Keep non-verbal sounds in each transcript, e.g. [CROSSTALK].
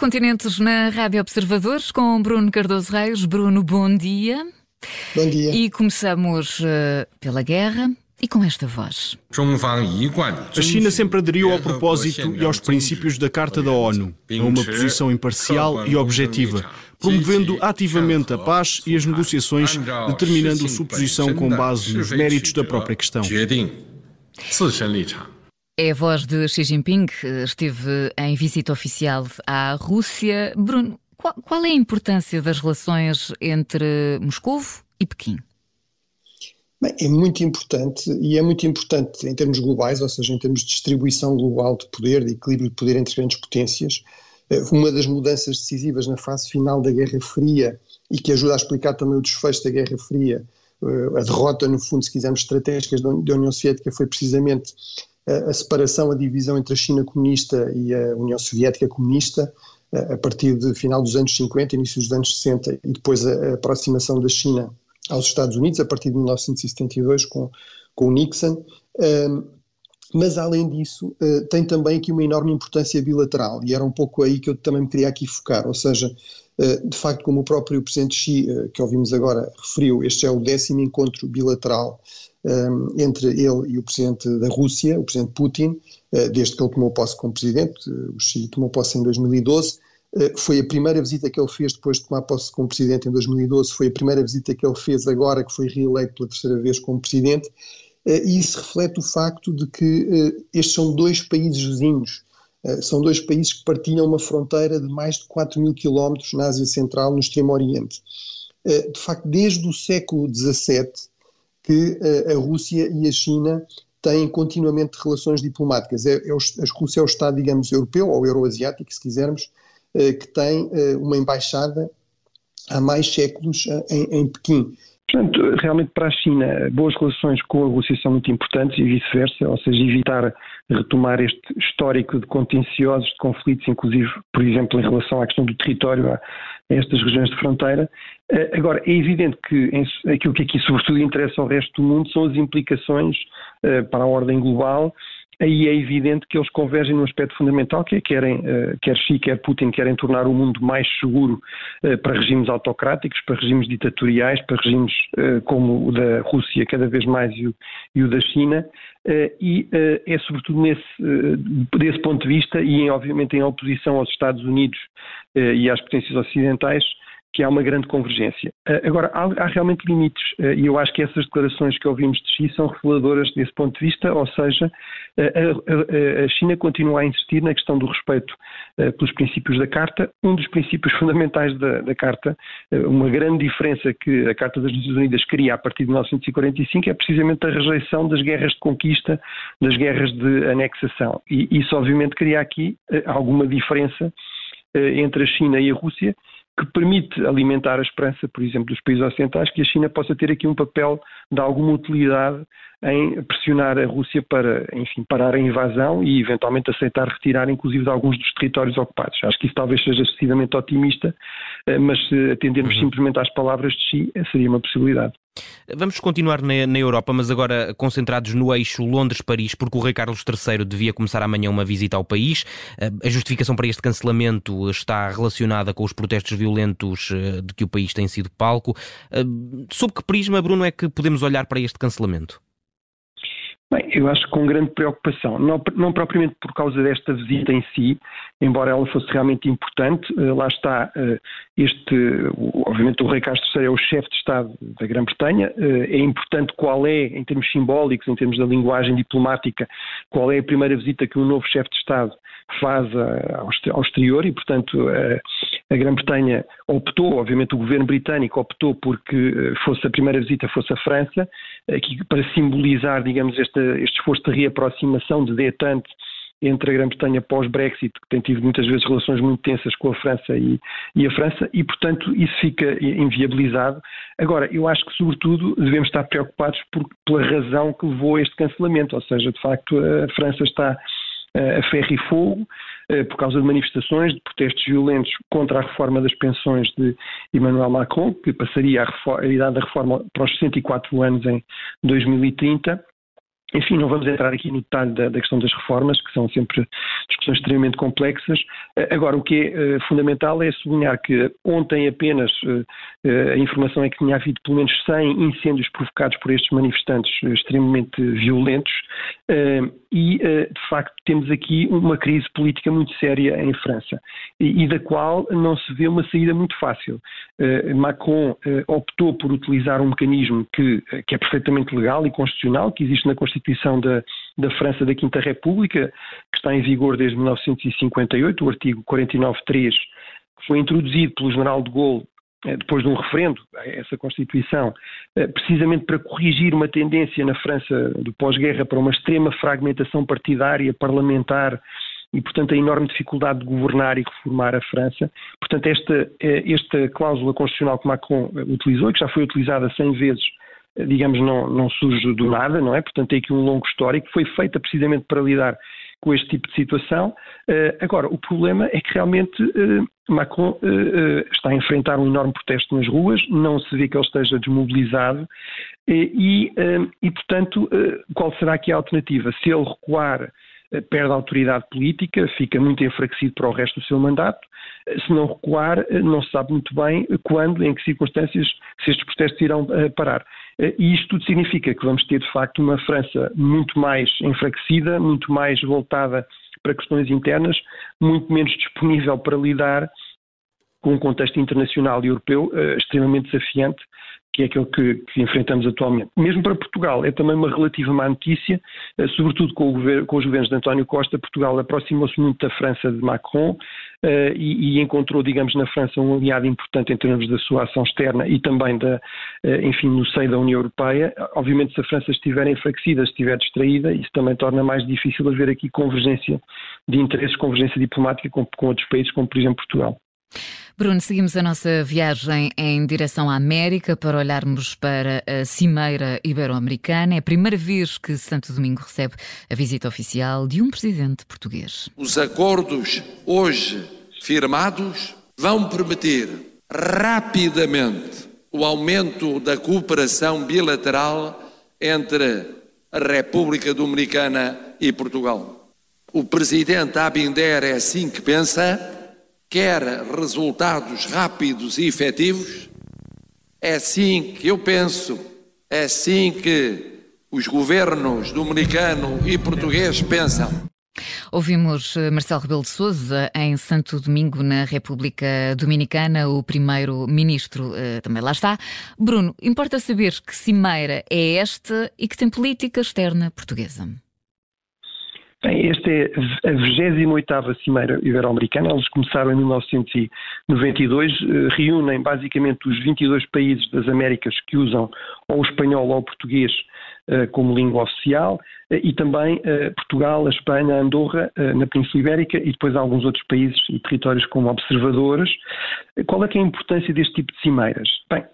continentes na Rádio Observadores com Bruno Cardoso Reis. Bruno, bom dia. Bom dia. E começamos uh, pela guerra. E com esta voz. A China sempre aderiu ao propósito e aos princípios da Carta da ONU, a uma posição imparcial e objetiva, promovendo ativamente a paz e as negociações, determinando sua posição com base nos méritos da própria questão. É a voz de Xi Jinping, esteve em visita oficial à Rússia. Bruno, qual, qual é a importância das relações entre Moscou e Pequim? Bem, é muito importante e é muito importante em termos globais, ou seja, em termos de distribuição global de poder, de equilíbrio de poder entre grandes potências. Eh, uma das mudanças decisivas na fase final da Guerra Fria e que ajuda a explicar também o desfecho da Guerra Fria, eh, a derrota, no fundo, se quisermos, estratégica da União Soviética foi precisamente a separação, a divisão entre a China comunista e a União Soviética comunista, a partir do final dos anos 50, início dos anos 60, e depois a aproximação da China aos Estados Unidos, a partir de 1972, com, com Nixon. Mas, além disso, uh, tem também aqui uma enorme importância bilateral, e era um pouco aí que eu também me queria aqui focar, ou seja, uh, de facto, como o próprio Presidente Xi, uh, que ouvimos agora, referiu, este é o décimo encontro bilateral entre ele e o presidente da Rússia, o presidente Putin, desde que ele tomou posse como presidente, o Xi tomou posse em 2012, uh, foi a primeira visita que ele fez depois de tomar posse como presidente em 2012, foi a primeira visita que ele fez agora que foi reeleito pela terceira vez como presidente, e isso reflete o facto de que estes são dois países vizinhos, são dois países que partilham uma fronteira de mais de 4 mil quilómetros na Ásia Central, no Extremo Oriente. De facto, desde o século XVII, que a Rússia e a China têm continuamente relações diplomáticas. É, é o, a Rússia é o Estado, digamos, europeu ou euroasiático, se quisermos, que tem uma embaixada há mais séculos em Pequim. Portanto, realmente para a China, boas relações com a Rússia são muito importantes e vice-versa, ou seja, evitar retomar este histórico de contenciosos, de conflitos, inclusive, por exemplo, em relação à questão do território, a, estas regiões de fronteira. Eh, agora, é evidente que aquilo que aqui sobretudo interessa ao resto do mundo são as implicações eh, para a ordem global aí é evidente que eles convergem num aspecto fundamental, que é querem, eh, quer Xi, quer Putin, querem tornar o mundo mais seguro eh, para regimes autocráticos, para regimes ditatoriais, para regimes eh, como o da Rússia cada vez mais e o, da China, e é sobretudo nesse, desse ponto de vista, e obviamente em oposição aos Estados Unidos e às potências ocidentais, que há uma grande convergência. Uh, agora, há, há, realmente limites, uh, e eu acho que essas declarações que ouvimos de Xi são reveladoras desse ponto de vista, ou seja, uh, a, a, China continua a insistir na questão do respeito pelos princípios da Carta. Um dos princípios [LAUGHS] fundamentais da, da Carta, uma grande diferença que a Carta das Nações Unidas cria a partir de 1945 é precisamente a rejeição das guerras de conquista, das guerras de anexação. E isso, obviamente, cria aqui alguma diferença entre a China e a Rússia que permite alimentar a esperança, por exemplo, dos países ocidentais, que a China possa ter aqui um papel de alguma utilidade em pressionar a Rússia para, enfim, parar a invasão e eventualmente aceitar retirar, inclusive, de alguns dos territórios ocupados. Acho que isso talvez seja excessivamente otimista, eh, mas se atendermos uhum. simplesmente às palavras de Xi, seria uma possibilidade. Vamos continuar na, na, Europa, mas agora concentrados no eixo Londres-Paris, porque o rei Carlos III devia começar amanhã uma visita ao país. Eh, a justificação para este cancelamento está relacionada com os protestos violentos de que o país tem sido palco. Sob que prisma, Bruno, é que podemos olhar para este cancelamento? Bem, eu acho que com grande preocupação, não, não, propriamente por causa desta visita em si, embora ela fosse realmente importante, uh, lá está uh, este, obviamente o rei Carlos III é o chefe de Estado da Grã-Bretanha, uh, é importante qual é, em termos simbólicos, em termos da linguagem diplomática, qual é a primeira visita que um novo chefe de Estado faz ao exterior e, portanto, a Grã-Bretanha optou, obviamente o governo britânico optou porque fosse a primeira visita fosse a França, aqui para simbolizar, digamos, este, este esforço de reaproximação de detente entre a Grã-Bretanha pós-Brexit, que tem tido muitas vezes relações muito tensas com a França e, e, a França, e portanto isso fica inviabilizado. Agora, eu acho que sobretudo devemos estar preocupados por, pela razão que levou a este cancelamento, ou seja, de facto a França está a ferro e fogo, eh, por causa de manifestações, de protestos violentos contra a reforma das pensões de Emmanuel Macron, que passaria a, a idade da reforma para os 64 anos em 2030. Enfim, não vamos entrar aqui no detalhe da, da, questão das reformas, que são sempre discussões extremamente complexas. Eh, agora, o que é uh, fundamental é sublinhar que ontem apenas uh, uh, a informação é que tinha havido pelo menos 100 incêndios provocados por estes manifestantes extremamente violentos e, de facto, temos aqui uma crise política muito séria em França e, e da qual não se vê uma saída muito fácil. Macron optou por utilizar um mecanismo que, que é perfeitamente legal e constitucional, que existe na Constituição Constituição da, da França da Quinta República, que está em vigor desde 1958, o artigo 49.3, que foi introduzido pelo general de Gaulle eh, depois de um referendo, essa Constituição, eh, precisamente para corrigir uma tendência na França do pós-guerra para uma extrema fragmentação partidária, parlamentar e, portanto, a enorme dificuldade de governar e reformar a França. Portanto, esta, eh, esta cláusula constitucional que Macron utilizou, e que já foi utilizada 100 vezes digamos, não, não surge do nada, não é? Portanto, tem aqui um longo histórico, foi feita precisamente para lidar com este tipo de situação. Uh, agora, o problema é que realmente uh, Macron uh, está a enfrentar um enorme protesto nas ruas, não se vê que ele esteja desmobilizado e, e, portanto, qual será aqui a alternativa? Se ele recuar perde a autoridade política, fica muito enfraquecido para o resto do seu mandato. Se não recuar, não se sabe muito bem quando, em que circunstâncias, se estes protestos irão parar. E isto tudo significa que vamos ter, de facto, uma França muito mais enfraquecida, muito mais voltada para questões internas, muito menos disponível para lidar com um contexto internacional e europeu uh, extremamente desafiante que é aquele que, que, enfrentamos atualmente. Mesmo para Portugal, é também uma relativa má notícia, eh, sobretudo com, governo, com os governos de António Costa. Portugal aproximou-se muito da França de Macron uh, e, e, encontrou, digamos, na França um aliado importante em termos da sua ação externa e também, da, uh, enfim, no seio da União Europeia. Obviamente, se a França estiver enfraquecida, estiver distraída, isso também torna mais difícil haver aqui convergência de interesses, convergência diplomática com, com outros países, como por exemplo Portugal. Bruno, seguimos a nossa viagem em direção à América para olharmos para a Cimeira Ibero-Americana. É a primeira vez que Santo Domingo recebe a visita oficial de um presidente português. Os acordos hoje firmados vão permitir rapidamente o aumento da cooperação bilateral entre a República Dominicana e Portugal. O presidente Abinder é assim que pensa quer resultados rápidos e efetivos, é assim que eu penso, é assim que os governos dominicano e português pensam. Ouvimos eh, Marcelo Rebelo de Sousa em Santo Domingo, na República Dominicana, o primeiro-ministro uh, também lá está. Bruno, importa saber que cimeira é esta e que tem política externa portuguesa. Bem, esta é a 28ª Cimeira Ibero-Americana, eles começaram em 1992, eh, reúnem basicamente os 22 países das Américas que usam ou o espanhol ou o português eh, como língua oficial, eh, e também Portugal, a Espanha, a Andorra, na Península Ibérica, e depois alguns outros países e territórios como observadores. Qual é, é a importância deste tipo de cimeiras? Bem,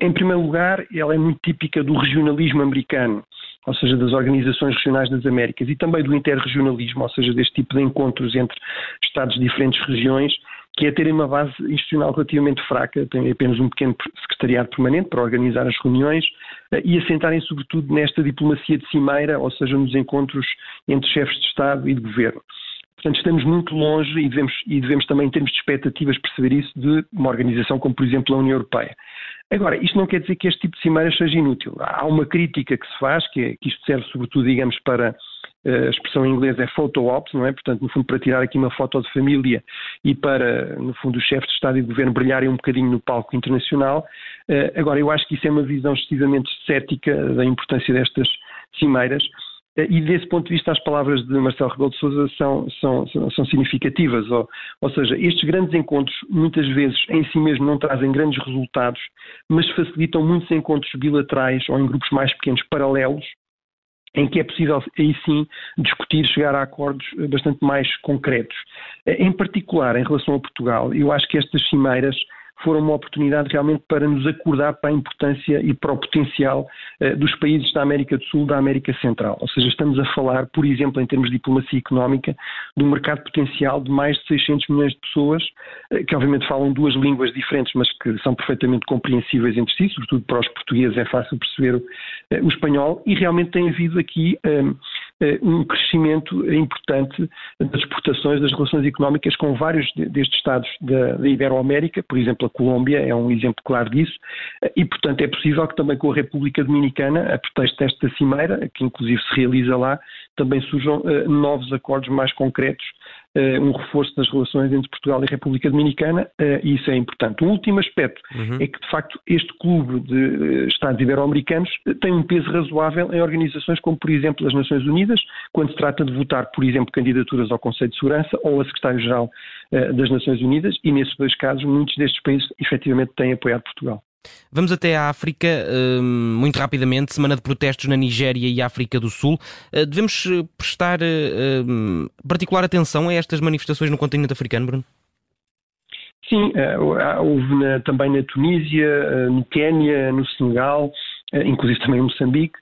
em primeiro lugar, ela é muito típica do regionalismo americano ou seja, das organizações regionais das Américas, e também do interregionalismo, ou seja, deste tipo de encontros entre Estados de diferentes regiões, que é terem uma base institucional relativamente fraca, tem apenas um pequeno secretariado permanente para organizar as reuniões eh, e assentarem sobretudo nesta diplomacia de cimeira, ou seja, nos encontros entre chefes de Estado e de governo. Portanto, estamos muito longe e devemos, e devemos também, em termos de expectativas, perceber isso de uma organização como, por exemplo, a União Europeia. Agora, isto não quer dizer que este tipo de cimeiras seja inútil. Há uma crítica que se faz, que, é, que isto serve sobretudo, digamos, para eh, a expressão em inglês é photo ops, não é? Portanto, no fundo, para tirar aqui uma foto de família e para, no fundo, os chefes de Estado e de Governo brilharem um bocadinho no palco internacional. Eh, agora, eu acho que isso é uma visão excessivamente cética da importância destas cimeiras. E desse ponto de vista as palavras de Marcelo Rebelo de Sousa são, são, são, significativas, ou, ou seja, estes grandes encontros muitas vezes em si mesmo não trazem grandes resultados, mas facilitam muitos encontros bilaterais ou em grupos mais pequenos paralelos, em que é possível aí sim discutir, chegar a acordos eh, bastante mais concretos. Eh, em particular, em relação a Portugal, eu acho que estas cimeiras foram uma oportunidade realmente para nos acordar para a importância e para o potencial uh, dos países da América do Sul, da América Central. Ou seja, estamos a falar, por exemplo, em termos de diplomacia económica, de um mercado potencial de mais de 600 milhões de pessoas, uh, que obviamente falam duas línguas diferentes, mas que são perfeitamente compreensíveis entre si, sobretudo para os portugueses é fácil perceber uh, o espanhol, e realmente tem havido aqui um crescimento importante das exportações, das relações económicas com vários destes Estados da, Iberoamérica, por exemplo, a Colômbia é um exemplo claro disso, e, portanto, é possível que também com a República Dominicana, a pretexto desta cimeira, que inclusive se realiza lá, também surjam uh, novos acordos mais concretos um reforço das relações entre Portugal e a República Dominicana, e isso é importante. Um último aspecto uhum. é que, de facto, este clube de Estados ibero-americanos tem um peso razoável em organizações como, por exemplo, as Nações Unidas, quando se trata de votar, por exemplo, candidaturas ao Conselho de Segurança ou a Secretário-Geral das Nações Unidas, e nesses dois casos, muitos destes países efetivamente têm apoiado Portugal. Vamos até à África, hum, muito rapidamente, semana de protestos na Nigéria e África do Sul. Uh, devemos uh, prestar uh, hum, particular atenção a estas manifestações no continente africano, Bruno? Sim, houve na, também na Tunísia, no Quénia, no Senegal, inclusive também em Moçambique,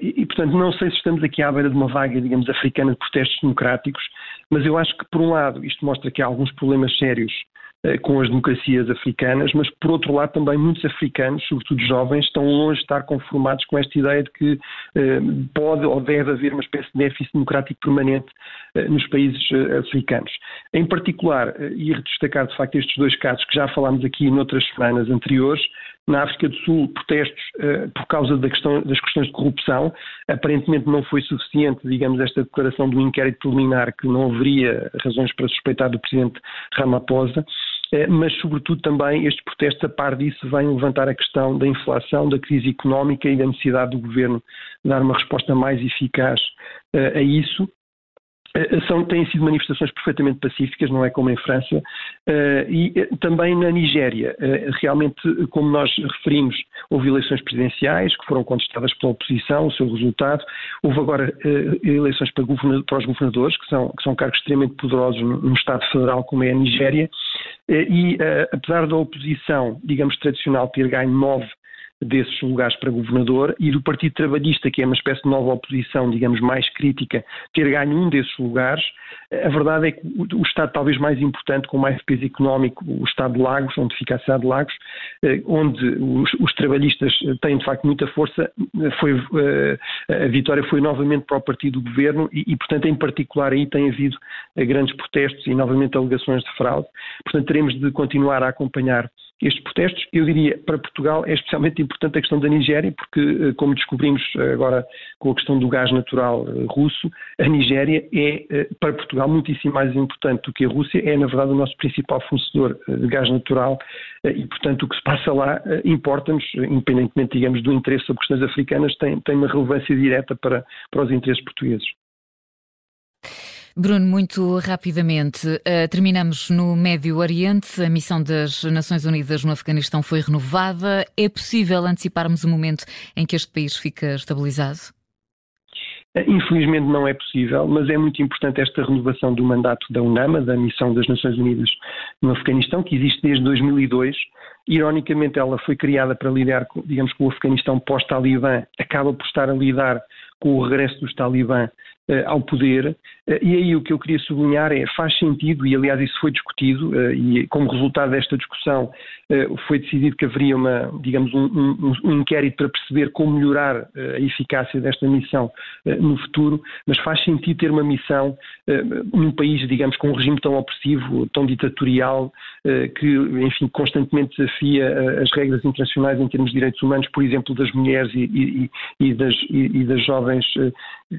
e, portanto não sei se estamos aqui à beira de uma vaga, digamos, africana de protestos democráticos, mas eu acho que, por um lado, isto mostra que há alguns problemas sérios eh, com as democracias africanas, mas por outro lado também muitos africanos, sobretudo jovens, estão longe de estar conformados com esta ideia de que eh, pode ou deve haver uma espécie de déficit democrático permanente eh, nos países eh, africanos. Em particular, eh, ia destacar de facto estes dois casos que já falámos aqui noutras semanas anteriores, na África do Sul, protestos uh, por causa da questão, das questões de corrupção. Aparentemente não foi suficiente, digamos, esta declaração do inquérito preliminar que não haveria razões para suspeitar do presidente Ramaphosa. Eh, mas, sobretudo, também estes protestos, a par disso, vêm levantar a questão da inflação, da crise económica e da necessidade do governo dar uma resposta mais eficaz uh, a isso. Eh, são, têm sido manifestações perfeitamente pacíficas, não é como em França, uh, e também na Nigéria. Uh, realmente, como nós referimos, houve eleições presidenciais que foram contestadas pela oposição, o seu resultado. Houve agora uh, eleições para, para, os governadores, que são, que são cargos extremamente poderosos num Estado federal como é a Nigéria. e, apesar da oposição, digamos, tradicional ter ganho nove desses lugares para governador e do Partido Trabalhista, que é uma espécie de nova oposição, digamos, mais crítica, ter ganho um desses lugares. A verdade é que o Estado talvez mais importante, com mais peso económico, o Estado de Lagos, onde fica a cidade de Lagos, eh, onde os, os trabalhistas têm de facto muita força, foi, eh, a vitória foi novamente para o partido do governo e, e, portanto, em particular aí tem havido eh, grandes protestos e novamente alegações de fraude. Portanto, teremos de continuar a acompanhar estes protestos. Eu diria, para Portugal é especialmente importante a questão da Nigéria, porque, eh, como descobrimos agora com a questão do gás natural eh, russo, a Nigéria é, eh, para Portugal, muitíssimo mais importante do que a Rússia, é, na verdade, o nosso principal fornecedor de gás natural e, portanto, o que se passa lá importa-nos, independentemente, digamos, do interesse sobre questões africanas, tem, tem uma relevância direta para, para os interesses portugueses. Bruno, muito rapidamente, uh, terminamos no Médio Oriente. A missão das Nações Unidas no Afeganistão foi renovada. É possível anteciparmos o momento em que este país fica estabilizado? Eh, infelizmente não é possível, mas é muito importante esta renovação do mandato da UNAMA, da Missão das Nações Unidas no Afeganistão, que existe desde 2002. Ironicamente, ela foi criada para lidar, digamos, com o Afeganistão pós-Talibã, acaba por estar a lidar com o regresso dos Talibã ao poder. Uh, e aí o que eu queria sublinhar é, faz sentido, e aliás isso foi discutido, uh, e como resultado desta discussão foi decidido que haveria uma, digamos, um, um, um inquérito para perceber como melhorar a eficácia desta missão no futuro, mas faz sentido ter uma missão num país, digamos, com um regime tão opressivo, tão ditatorial, que, enfim, constantemente desafia as regras internacionais em termos de direitos humanos, por exemplo, das mulheres e, e, e, das, e das jovens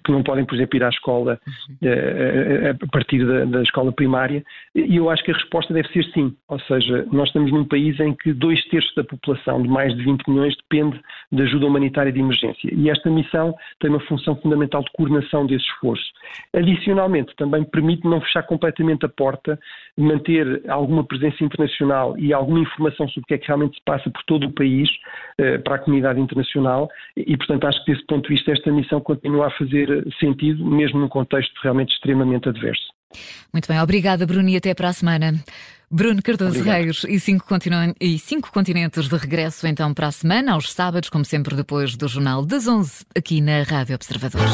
que não podem, por exemplo, ir à escola uhum. eh, a partir da, da, escola primária. E eu acho que a resposta deve ser sim. Ou seja, nós estamos num país em que dois terços da população, de mais de 20 milhões, depende de ajuda humanitária de emergência. E esta missão tem uma função fundamental de coordenação desse esforço. Adicionalmente, também permite não fechar completamente a porta, manter alguma presença internacional e alguma informação sobre o que é que realmente se passa por todo o país eh, para a comunidade internacional. E, portanto, acho que desse ponto de vista esta missão continua a fazer sentido, mesmo num contexto realmente extremamente adverso. Muito bem, obrigada, Bruno, e até para a semana. Bruno Cardoso Obrigado. Reis e cinco, e cinco continentes de regresso então para a semana, aos sábados, como sempre depois do Jornal das 11, aqui na Rádio Observadores.